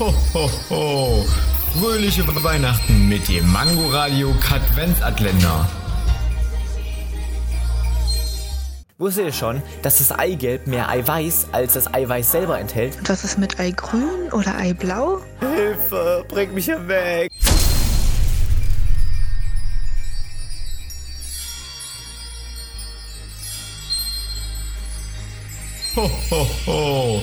Ho, ho, ho. Fröhliche Weihnachten mit dem Mangoradio Katwenzatländer. Wusstet ihr schon, dass das Eigelb mehr Eiweiß als das Eiweiß selber enthält? Und was ist mit Eigrün oder Eiblau? Hilfe, bring mich hier weg. Ho, ho, ho.